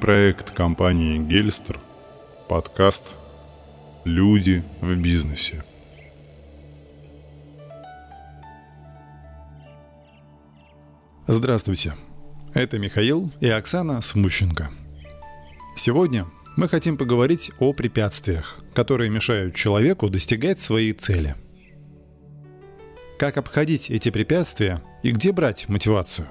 Проект компании «Гельстер», подкаст «Люди в бизнесе». Здравствуйте, это Михаил и Оксана Смущенко. Сегодня мы хотим поговорить о препятствиях, которые мешают человеку достигать своей цели. Как обходить эти препятствия и где брать мотивацию?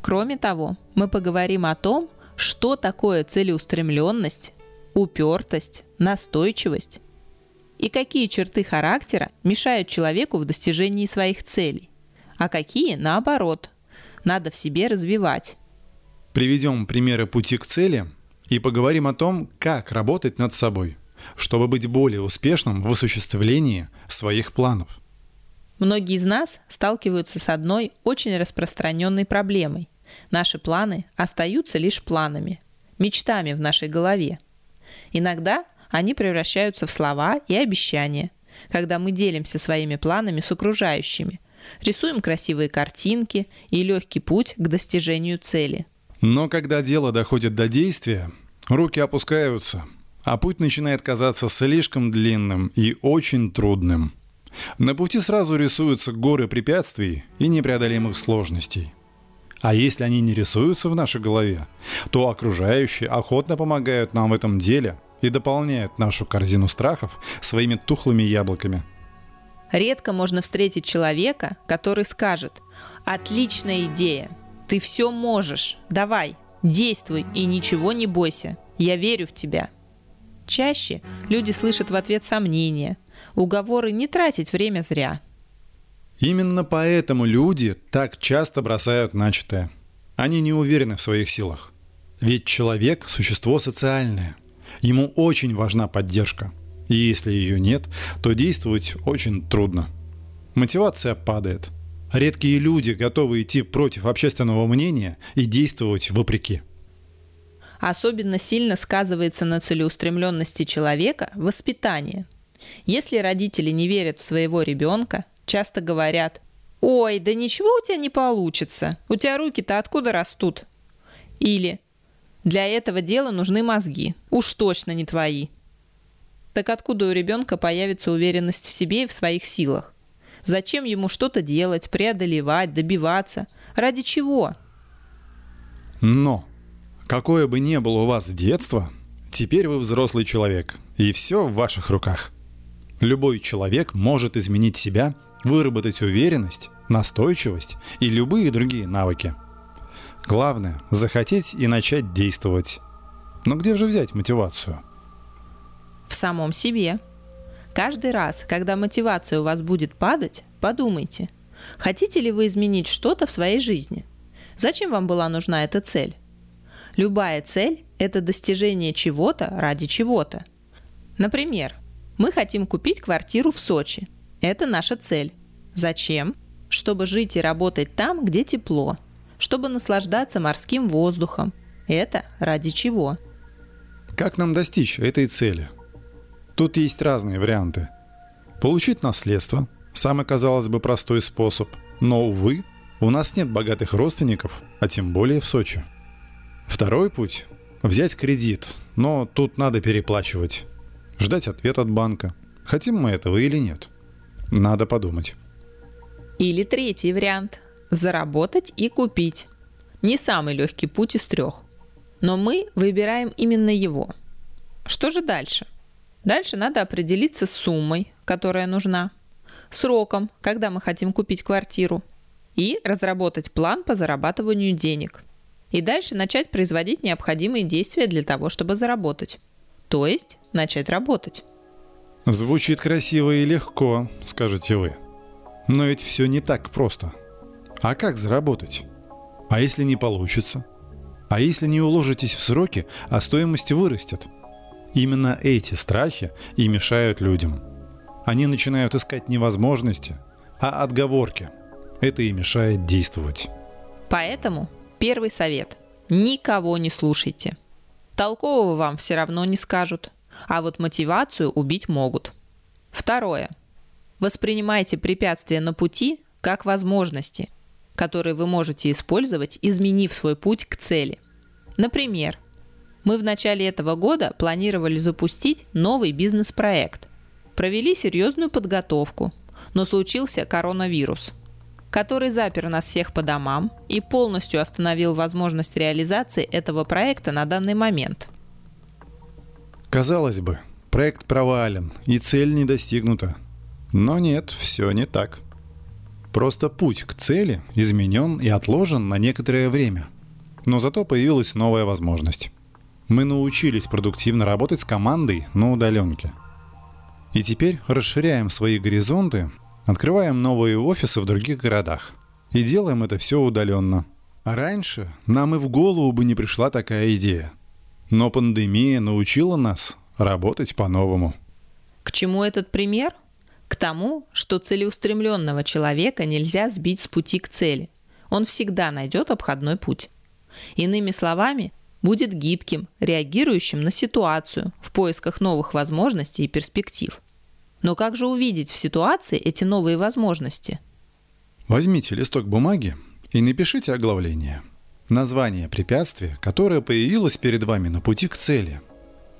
Кроме того, мы поговорим о том, что такое целеустремленность, упертость, настойчивость и какие черты характера мешают человеку в достижении своих целей, а какие, наоборот, надо в себе развивать. Приведем примеры пути к цели и поговорим о том, как работать над собой, чтобы быть более успешным в осуществлении своих планов. Многие из нас сталкиваются с одной очень распространенной проблемой. Наши планы остаются лишь планами, мечтами в нашей голове. Иногда они превращаются в слова и обещания, когда мы делимся своими планами с окружающими, рисуем красивые картинки и легкий путь к достижению цели. Но когда дело доходит до действия, руки опускаются, а путь начинает казаться слишком длинным и очень трудным – на пути сразу рисуются горы препятствий и непреодолимых сложностей. А если они не рисуются в нашей голове, то окружающие охотно помогают нам в этом деле и дополняют нашу корзину страхов своими тухлыми яблоками. Редко можно встретить человека, который скажет «Отличная идея! Ты все можешь! Давай, действуй и ничего не бойся! Я верю в тебя!» Чаще люди слышат в ответ сомнения – уговоры не тратить время зря. Именно поэтому люди так часто бросают начатое. Они не уверены в своих силах. Ведь человек – существо социальное. Ему очень важна поддержка. И если ее нет, то действовать очень трудно. Мотивация падает. Редкие люди готовы идти против общественного мнения и действовать вопреки. Особенно сильно сказывается на целеустремленности человека воспитание – если родители не верят в своего ребенка, часто говорят «Ой, да ничего у тебя не получится, у тебя руки-то откуда растут?» Или «Для этого дела нужны мозги, уж точно не твои». Так откуда у ребенка появится уверенность в себе и в своих силах? Зачем ему что-то делать, преодолевать, добиваться? Ради чего? Но, какое бы ни было у вас детство, теперь вы взрослый человек, и все в ваших руках – Любой человек может изменить себя, выработать уверенность, настойчивость и любые другие навыки. Главное – захотеть и начать действовать. Но где же взять мотивацию? В самом себе. Каждый раз, когда мотивация у вас будет падать, подумайте, хотите ли вы изменить что-то в своей жизни? Зачем вам была нужна эта цель? Любая цель – это достижение чего-то ради чего-то. Например, мы хотим купить квартиру в Сочи. Это наша цель. Зачем? Чтобы жить и работать там, где тепло. Чтобы наслаждаться морским воздухом. Это ради чего? Как нам достичь этой цели? Тут есть разные варианты. Получить наследство – самый, казалось бы, простой способ. Но, увы, у нас нет богатых родственников, а тем более в Сочи. Второй путь – взять кредит, но тут надо переплачивать ждать ответ от банка. Хотим мы этого или нет? Надо подумать. Или третий вариант – заработать и купить. Не самый легкий путь из трех. Но мы выбираем именно его. Что же дальше? Дальше надо определиться с суммой, которая нужна, сроком, когда мы хотим купить квартиру, и разработать план по зарабатыванию денег. И дальше начать производить необходимые действия для того, чтобы заработать то есть начать работать. Звучит красиво и легко, скажете вы. Но ведь все не так просто. А как заработать? А если не получится? А если не уложитесь в сроки, а стоимость вырастет? Именно эти страхи и мешают людям. Они начинают искать невозможности, а отговорки. Это и мешает действовать. Поэтому первый совет. Никого не слушайте. Толкового вам все равно не скажут, а вот мотивацию убить могут. Второе. Воспринимайте препятствия на пути как возможности, которые вы можете использовать, изменив свой путь к цели. Например, Мы в начале этого года планировали запустить новый бизнес-проект. Провели серьезную подготовку, но случился коронавирус, который запер нас всех по домам и полностью остановил возможность реализации этого проекта на данный момент. Казалось бы, проект провален и цель не достигнута. Но нет, все не так. Просто путь к цели изменен и отложен на некоторое время. Но зато появилась новая возможность. Мы научились продуктивно работать с командой на удаленке. И теперь расширяем свои горизонты, открываем новые офисы в других городах. И делаем это все удаленно. А раньше нам и в голову бы не пришла такая идея. Но пандемия научила нас работать по-новому. К чему этот пример? К тому, что целеустремленного человека нельзя сбить с пути к цели. Он всегда найдет обходной путь. Иными словами, будет гибким, реагирующим на ситуацию в поисках новых возможностей и перспектив. Но как же увидеть в ситуации эти новые возможности? Возьмите листок бумаги и напишите оглавление. Название препятствия, которое появилось перед вами на пути к цели.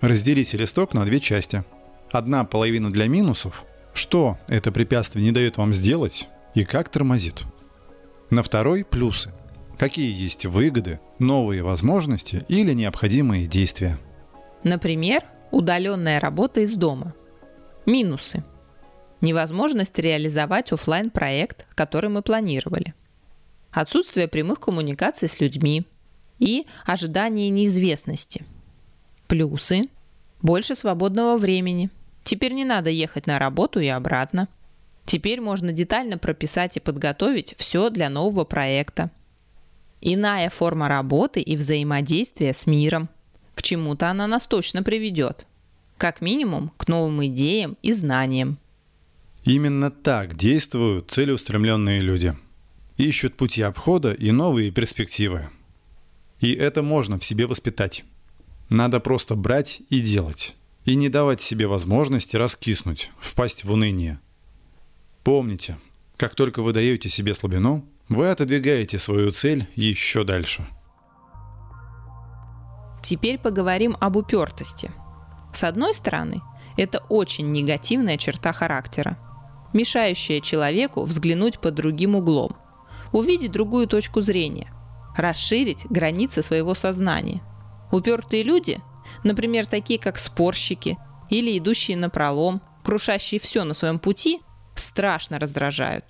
Разделите листок на две части. Одна половина для минусов, что это препятствие не дает вам сделать и как тормозит. На второй – плюсы. Какие есть выгоды, новые возможности или необходимые действия. Например, удаленная работа из дома. Минусы. Невозможность реализовать офлайн проект который мы планировали. Отсутствие прямых коммуникаций с людьми и ожидание неизвестности. Плюсы. Больше свободного времени – Теперь не надо ехать на работу и обратно. Теперь можно детально прописать и подготовить все для нового проекта. Иная форма работы и взаимодействия с миром. К чему-то она нас точно приведет. Как минимум, к новым идеям и знаниям. Именно так действуют целеустремленные люди. Ищут пути обхода и новые перспективы. И это можно в себе воспитать. Надо просто брать и делать и не давать себе возможности раскиснуть, впасть в уныние. Помните, как только вы даете себе слабину, вы отодвигаете свою цель еще дальше. Теперь поговорим об упертости. С одной стороны, это очень негативная черта характера, мешающая человеку взглянуть под другим углом, увидеть другую точку зрения, расширить границы своего сознания. Упертые люди Например, такие как спорщики или идущие на пролом, крушащие все на своем пути, страшно раздражают.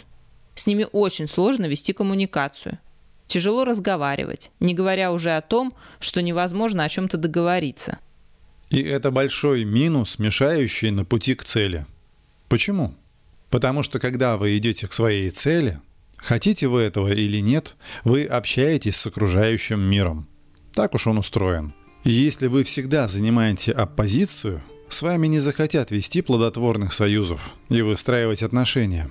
С ними очень сложно вести коммуникацию. Тяжело разговаривать, не говоря уже о том, что невозможно о чем-то договориться. И это большой минус, мешающий на пути к цели. Почему? Потому что когда вы идете к своей цели, хотите вы этого или нет, вы общаетесь с окружающим миром. Так уж он устроен. И если вы всегда занимаете оппозицию, с вами не захотят вести плодотворных союзов и выстраивать отношения.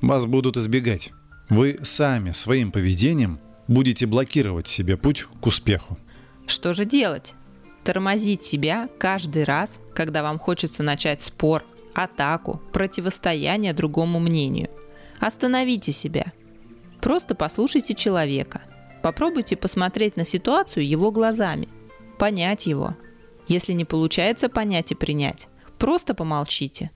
Вас будут избегать. Вы сами своим поведением будете блокировать себе путь к успеху. Что же делать? Тормозить себя каждый раз, когда вам хочется начать спор, атаку, противостояние другому мнению. Остановите себя. Просто послушайте человека. Попробуйте посмотреть на ситуацию его глазами – понять его. Если не получается понять и принять, просто помолчите.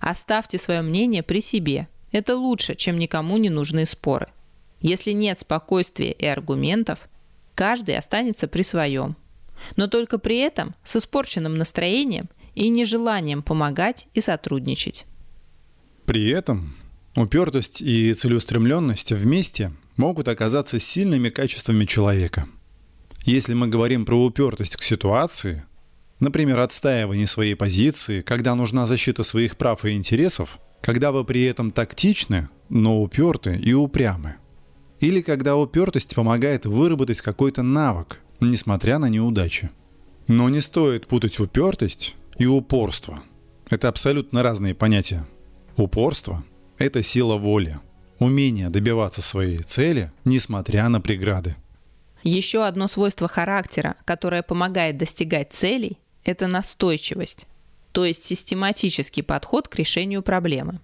Оставьте свое мнение при себе. Это лучше, чем никому не нужны споры. Если нет спокойствия и аргументов, каждый останется при своем. Но только при этом с испорченным настроением и нежеланием помогать и сотрудничать. При этом упертость и целеустремленность вместе могут оказаться сильными качествами человека – если мы говорим про упертость к ситуации, например, отстаивание своей позиции, когда нужна защита своих прав и интересов, когда вы при этом тактичны, но уперты и упрямы. Или когда упертость помогает выработать какой-то навык, несмотря на неудачи. Но не стоит путать упертость и упорство. Это абсолютно разные понятия. Упорство – это сила воли, умение добиваться своей цели, несмотря на преграды. Еще одно свойство характера, которое помогает достигать целей, это настойчивость, то есть систематический подход к решению проблемы.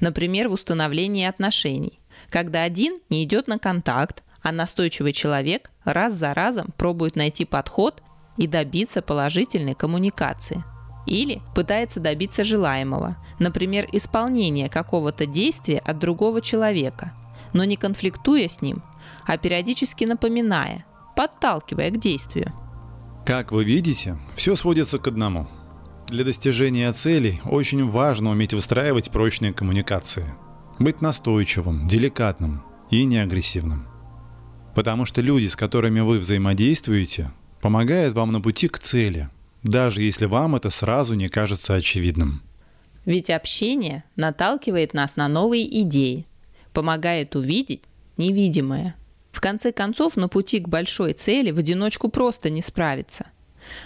Например, в установлении отношений, когда один не идет на контакт, а настойчивый человек раз за разом пробует найти подход и добиться положительной коммуникации. Или пытается добиться желаемого, например, исполнения какого-то действия от другого человека, но не конфликтуя с ним, а периодически напоминая, подталкивая к действию. Как вы видите, все сводится к одному. Для достижения целей очень важно уметь выстраивать прочные коммуникации. Быть настойчивым, деликатным и неагрессивным. Потому что люди, с которыми вы взаимодействуете, помогают вам на пути к цели, даже если вам это сразу не кажется очевидным. Ведь общение наталкивает нас на новые идеи, помогает увидеть невидимое. В конце концов, на пути к большой цели в одиночку просто не справиться.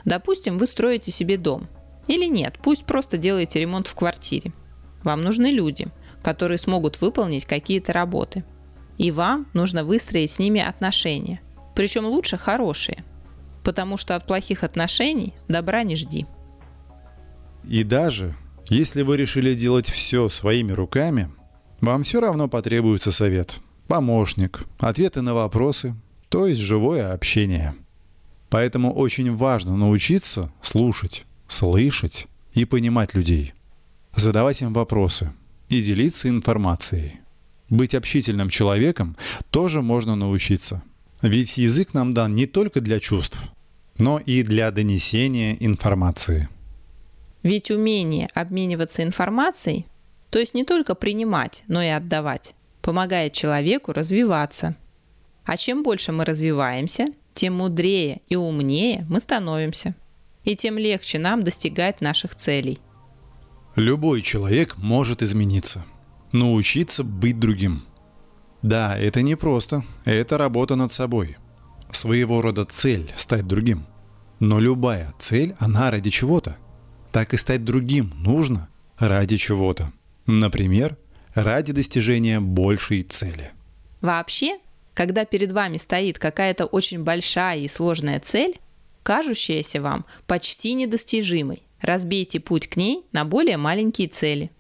Допустим, вы строите себе дом. Или нет, пусть просто делаете ремонт в квартире. Вам нужны люди, которые смогут выполнить какие-то работы. И вам нужно выстроить с ними отношения. Причем лучше хорошие. Потому что от плохих отношений добра не жди. И даже если вы решили делать все своими руками, вам все равно потребуется совет, помощник, ответы на вопросы, то есть живое общение. Поэтому очень важно научиться слушать, слышать и понимать людей, задавать им вопросы и делиться информацией. Быть общительным человеком тоже можно научиться. Ведь язык нам дан не только для чувств, но и для донесения информации. Ведь умение обмениваться информацией то есть не только принимать, но и отдавать, помогает человеку развиваться. А чем больше мы развиваемся, тем мудрее и умнее мы становимся. И тем легче нам достигать наших целей. Любой человек может измениться, научиться быть другим. Да, это не просто, это работа над собой. Своего рода цель – стать другим. Но любая цель, она ради чего-то. Так и стать другим нужно ради чего-то. Например, ради достижения большей цели. Вообще, когда перед вами стоит какая-то очень большая и сложная цель, кажущаяся вам почти недостижимой, разбейте путь к ней на более маленькие цели.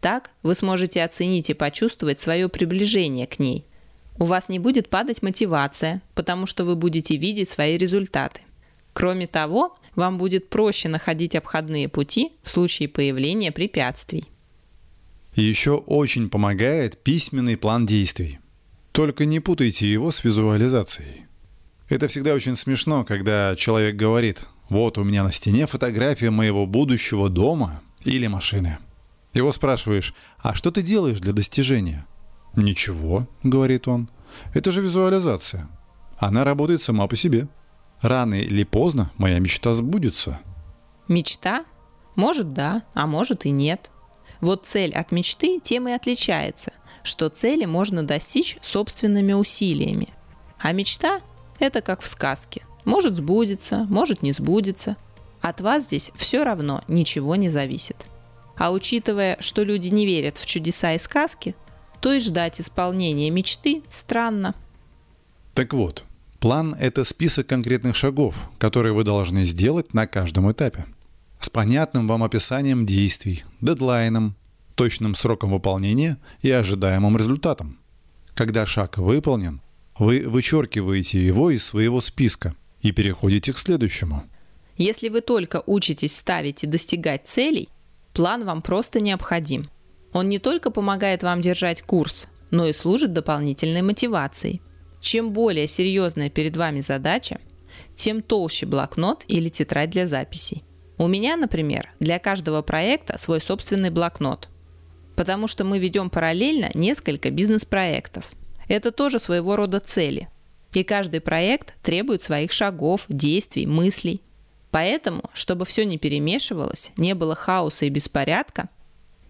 Так вы сможете оценить и почувствовать свое приближение к ней. У вас не будет падать мотивация, потому что вы будете видеть свои результаты. Кроме того, вам будет проще находить обходные пути в случае появления препятствий. Еще очень помогает письменный план действий. Только не путайте его с визуализацией. Это всегда очень смешно, когда человек говорит «Вот у меня на стене фотография моего будущего дома или машины». Его спрашиваешь «А что ты делаешь для достижения?» «Ничего», — говорит он. «Это же визуализация. Она работает сама по себе. Рано или поздно моя мечта сбудется». Мечта? Может да, а может и нет – вот цель от мечты тем и отличается, что цели можно достичь собственными усилиями. А мечта – это как в сказке. Может сбудется, может не сбудется. От вас здесь все равно ничего не зависит. А учитывая, что люди не верят в чудеса и сказки, то и ждать исполнения мечты странно. Так вот, план – это список конкретных шагов, которые вы должны сделать на каждом этапе – с понятным вам описанием действий, дедлайном, точным сроком выполнения и ожидаемым результатом. Когда шаг выполнен, вы вычеркиваете его из своего списка и переходите к следующему. Если вы только учитесь ставить и достигать целей, план вам просто необходим. Он не только помогает вам держать курс, но и служит дополнительной мотивацией. Чем более серьезная перед вами задача, тем толще блокнот или тетрадь для записей. У меня, например, для каждого проекта свой собственный блокнот, потому что мы ведем параллельно несколько бизнес-проектов. Это тоже своего рода цели. И каждый проект требует своих шагов, действий, мыслей. Поэтому, чтобы все не перемешивалось, не было хаоса и беспорядка,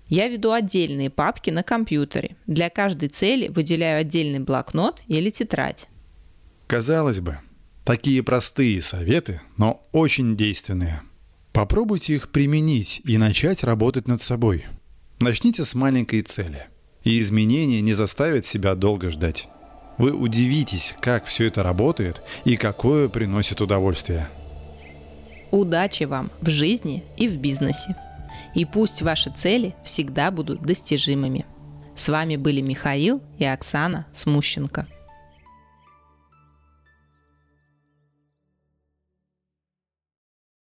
я веду отдельные папки на компьютере. Для каждой цели выделяю отдельный блокнот или тетрадь. Казалось бы, такие простые советы, но очень действенные – Попробуйте их применить и начать работать над собой. Начните с маленькой цели. И изменения не заставят себя долго ждать. Вы удивитесь, как все это работает и какое приносит удовольствие. Удачи вам в жизни и в бизнесе. И пусть ваши цели всегда будут достижимыми. С вами были Михаил и Оксана Смущенко.